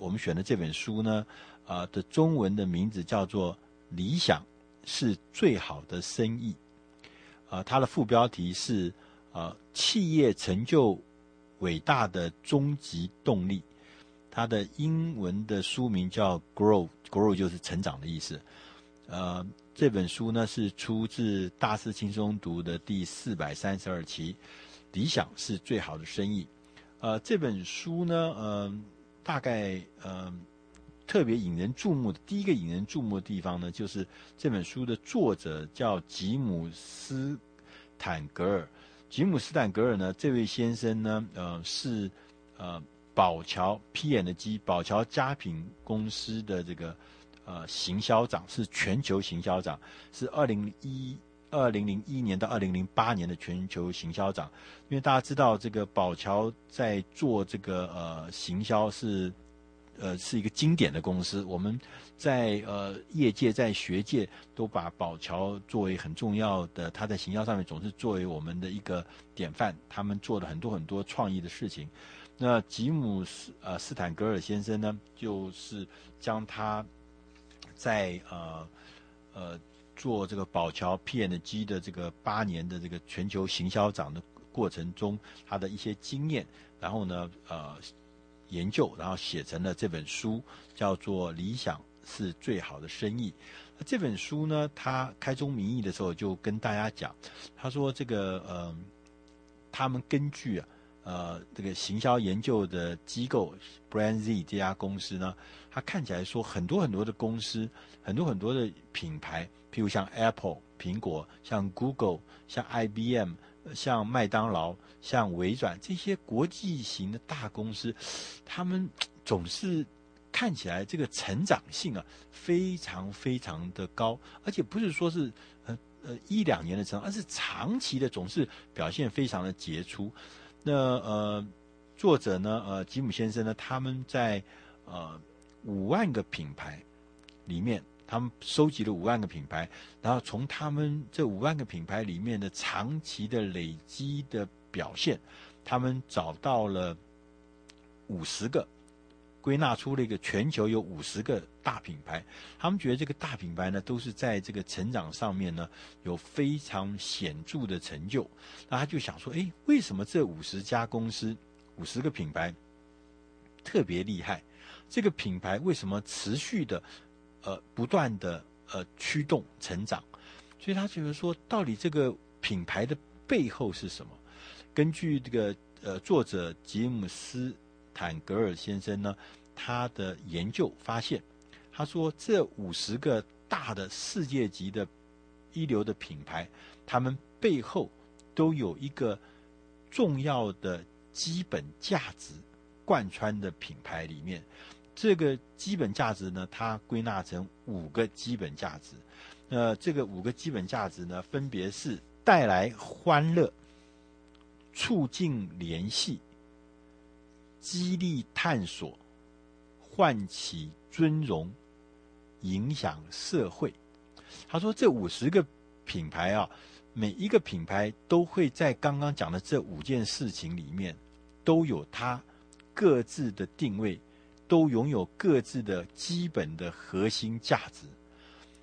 我们选的这本书呢，啊、的中文的名字叫做《理想是最好的生意》，啊、它的副标题是啊、企业成就伟大的终极动力。它的英文的书名叫 Grow，Grow 就是成长的意思。呃，这本书呢是出自大师轻松读的第四百三十二期，《理想是最好的生意》。呃，这本书呢，呃，大概呃特别引人注目的第一个引人注目的地方呢，就是这本书的作者叫吉姆斯坦格尔。吉姆斯坦格尔呢，这位先生呢，呃，是呃。宝侨 P&G 宝侨家品公司的这个呃行销长是全球行销长，是二零一二零零一年到二零零八年的全球行销长。因为大家知道这个宝侨在做这个呃行销是呃是一个经典的公司，我们在呃业界在学界都把宝侨作为很重要的，他在行销上面总是作为我们的一个典范，他们做了很多很多创意的事情。那吉姆斯呃斯坦格尔先生呢，就是将他在呃呃做这个宝桥 P&G 的这个八年的这个全球行销长的过程中，他的一些经验，然后呢呃研究，然后写成了这本书，叫做《理想是最好的生意》。那这本书呢，他开宗明义的时候就跟大家讲，他说这个呃他们根据啊。呃，这个行销研究的机构 BrandZ 这家公司呢，它看起来说很多很多的公司，很多很多的品牌，譬如像 Apple 苹果，像 Google，像 IBM，像麦当劳，像微软这些国际型的大公司，他们总是看起来这个成长性啊非常非常的高，而且不是说是呃呃一两年的成长，而是长期的总是表现非常的杰出。那呃，作者呢，呃，吉姆先生呢，他们在呃五万个品牌里面，他们收集了五万个品牌，然后从他们这五万个品牌里面的长期的累积的表现，他们找到了五十个。归纳出了一个全球有五十个大品牌，他们觉得这个大品牌呢，都是在这个成长上面呢有非常显著的成就。那他就想说，哎，为什么这五十家公司、五十个品牌特别厉害？这个品牌为什么持续的呃不断的呃驱动成长？所以他觉得说，到底这个品牌的背后是什么？根据这个呃作者吉姆斯。坦格尔先生呢，他的研究发现，他说这五十个大的世界级的一流的品牌，他们背后都有一个重要的基本价值贯穿的品牌里面。这个基本价值呢，它归纳成五个基本价值。呃，这个五个基本价值呢，分别是带来欢乐、促进联系。激励探索，唤起尊荣，影响社会。他说：“这五十个品牌啊，每一个品牌都会在刚刚讲的这五件事情里面，都有它各自的定位，都拥有各自的基本的核心价值。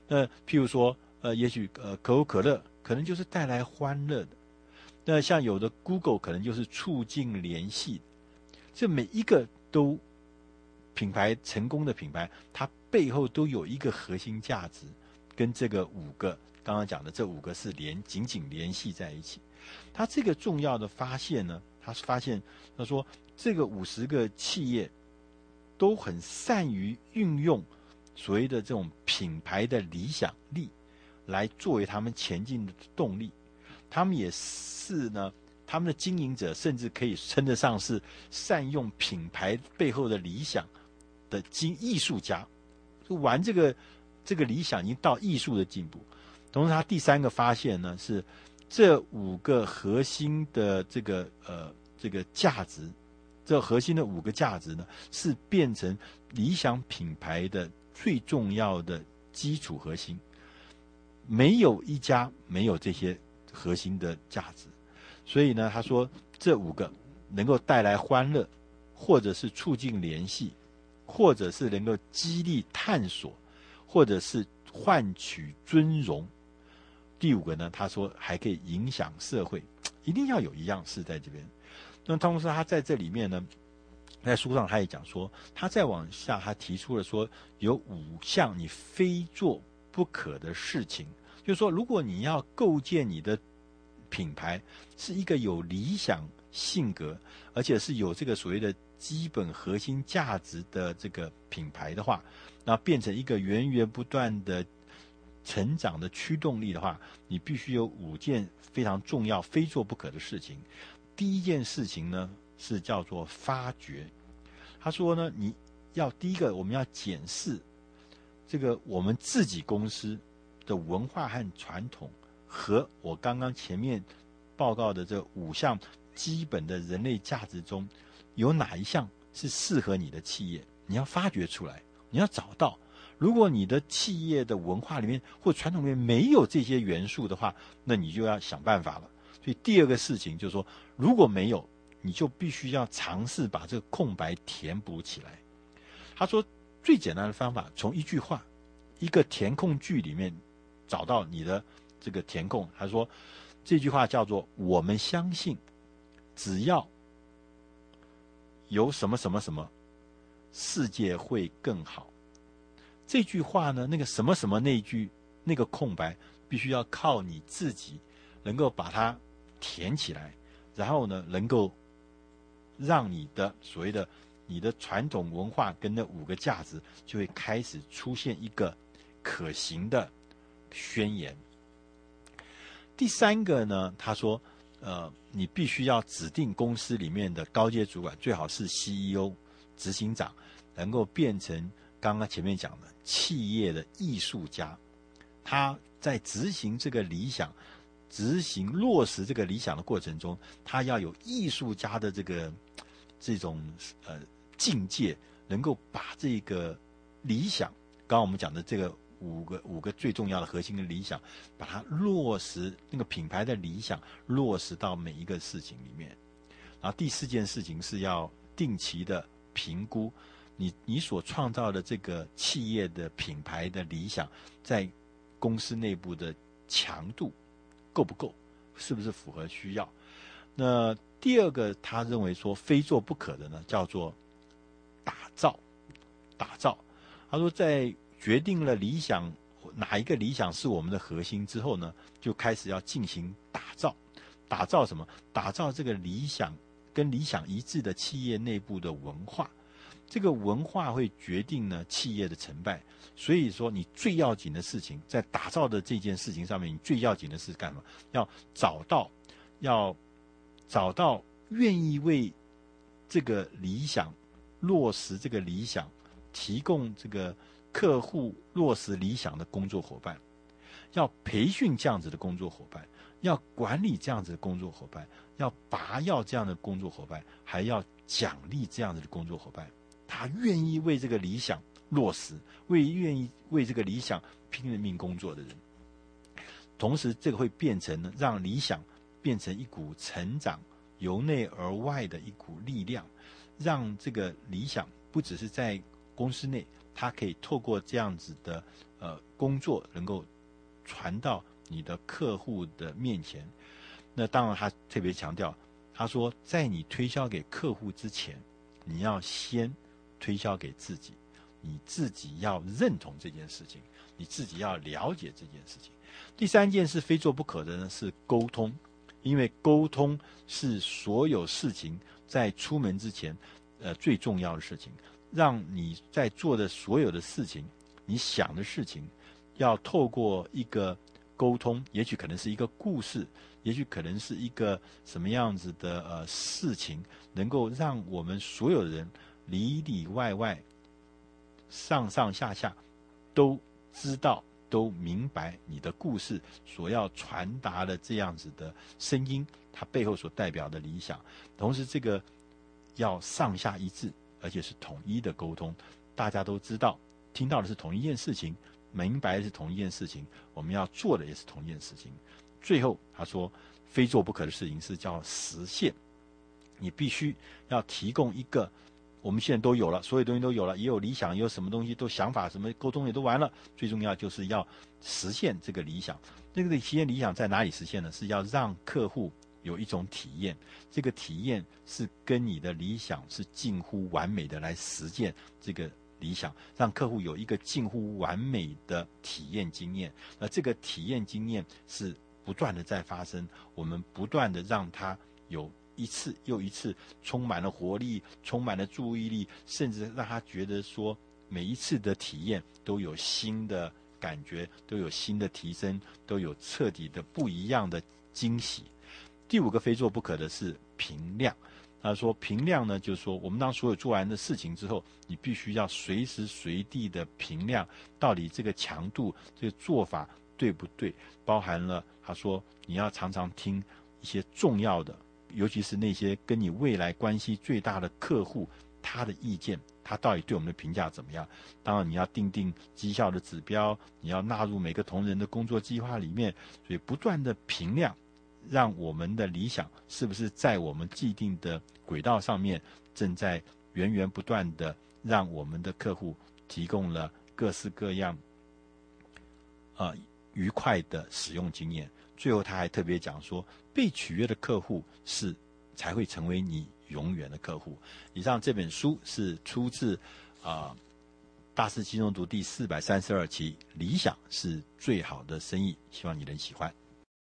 那譬如说，呃，也许呃，可口可乐可能就是带来欢乐的；那像有的 Google 可能就是促进联系。”这每一个都品牌成功的品牌，它背后都有一个核心价值，跟这个五个刚刚讲的这五个是连紧紧联系在一起。他这个重要的发现呢，他是发现他说这个五十个企业都很善于运用所谓的这种品牌的理想力来作为他们前进的动力，他们也是呢。他们的经营者甚至可以称得上是善用品牌背后的理想的经艺术家，就玩这个这个理想已经到艺术的进步。同时，他第三个发现呢是这五个核心的这个呃这个价值，这核心的五个价值呢是变成理想品牌的最重要的基础核心。没有一家没有这些核心的价值。所以呢，他说这五个能够带来欢乐，或者是促进联系，或者是能够激励探索，或者是换取尊荣。第五个呢，他说还可以影响社会，一定要有一样事在这边。那同时他在这里面呢，在书上他也讲说，他再往下他提出了说，有五项你非做不可的事情，就是说，如果你要构建你的品牌，是一个有理想性格，而且是有这个所谓的基本核心价值的这个品牌的话，那变成一个源源不断的。成长的驱动力的话，你必须有五件非常重要、非做不可的事情。第一件事情呢，是叫做发掘。他说呢，你要第一个，我们要检视这个我们自己公司的文化和传统，和我刚刚前面报告的这五项基本的人类价值中，有哪一项是适合你的企业？你要发掘出来，你要找到。如果你的企业的文化里面或传统里面没有这些元素的话，那你就要想办法了。所以第二个事情就是说，如果没有，你就必须要尝试把这个空白填补起来。他说，最简单的方法，从一句话、一个填空句里面找到你的这个填空。他说，这句话叫做“我们相信，只要有什么什么什么，世界会更好。”这句话呢，那个什么什么那句那个空白，必须要靠你自己能够把它填起来，然后呢，能够让你的所谓的你的传统文化跟那五个价值就会开始出现一个可行的宣言。第三个呢，他说，呃，你必须要指定公司里面的高阶主管，最好是 CEO、执行长，能够变成。刚刚前面讲的企业的艺术家，他在执行这个理想、执行落实这个理想的过程中，他要有艺术家的这个这种呃境界，能够把这个理想，刚刚我们讲的这个五个五个最重要的核心的理想，把它落实那个品牌的理想落实到每一个事情里面。然后第四件事情是要定期的评估。你你所创造的这个企业的品牌的理想，在公司内部的强度够不够？是不是符合需要？那第二个，他认为说非做不可的呢，叫做打造。打造，他说在决定了理想哪一个理想是我们的核心之后呢，就开始要进行打造。打造什么？打造这个理想跟理想一致的企业内部的文化。这个文化会决定呢企业的成败，所以说你最要紧的事情，在打造的这件事情上面，你最要紧的是干嘛？要找到，要找到愿意为这个理想落实这个理想，提供这个客户落实理想的工作伙伴，要培训这样子的工作伙伴，要管理这样子的工作伙伴，要拔要这样的工作伙伴，还要奖励这样子的工作伙伴。他愿意为这个理想落实，为愿意为这个理想拼了命工作的人，同时这个会变成，让理想变成一股成长由内而外的一股力量，让这个理想不只是在公司内，它可以透过这样子的呃工作，能够传到你的客户的面前。那当然，他特别强调，他说，在你推销给客户之前，你要先。推销给自己，你自己要认同这件事情，你自己要了解这件事情。第三件事非做不可的呢是沟通，因为沟通是所有事情在出门之前，呃最重要的事情。让你在做的所有的事情，你想的事情，要透过一个沟通，也许可能是一个故事，也许可能是一个什么样子的呃事情，能够让我们所有人。里里外外、上上下下，都知道、都明白你的故事所要传达的这样子的声音，它背后所代表的理想。同时，这个要上下一致，而且是统一的沟通，大家都知道，听到的是同一件事情，明白的是同一件事情，我们要做的也是同一件事情。最后，他说，非做不可的事情是叫实现，你必须要提供一个。我们现在都有了，所有东西都有了，也有理想，也有什么东西都想法，什么沟通也都完了。最重要就是要实现这个理想。这个实现理想在哪里实现呢？是要让客户有一种体验，这个体验是跟你的理想是近乎完美的来实践这个理想，让客户有一个近乎完美的体验经验。那这个体验经验是不断的在发生，我们不断的让他有。一次又一次，充满了活力，充满了注意力，甚至让他觉得说，每一次的体验都有新的感觉，都有新的提升，都有彻底的不一样的惊喜。第五个非做不可的是评量。他说评量呢，就是说我们当所有做完的事情之后，你必须要随时随地的评量，到底这个强度、这个做法对不对？包含了他说你要常常听一些重要的。尤其是那些跟你未来关系最大的客户，他的意见，他到底对我们的评价怎么样？当然，你要定定绩效的指标，你要纳入每个同仁的工作计划里面，所以不断的评量，让我们的理想是不是在我们既定的轨道上面，正在源源不断的让我们的客户提供了各式各样，啊、愉快的使用经验。最后，他还特别讲说，被取悦的客户是才会成为你永远的客户。以上这本书是出自啊、《大师轻松读》第四百三十二期，理想是最好的生意，希望你能喜欢。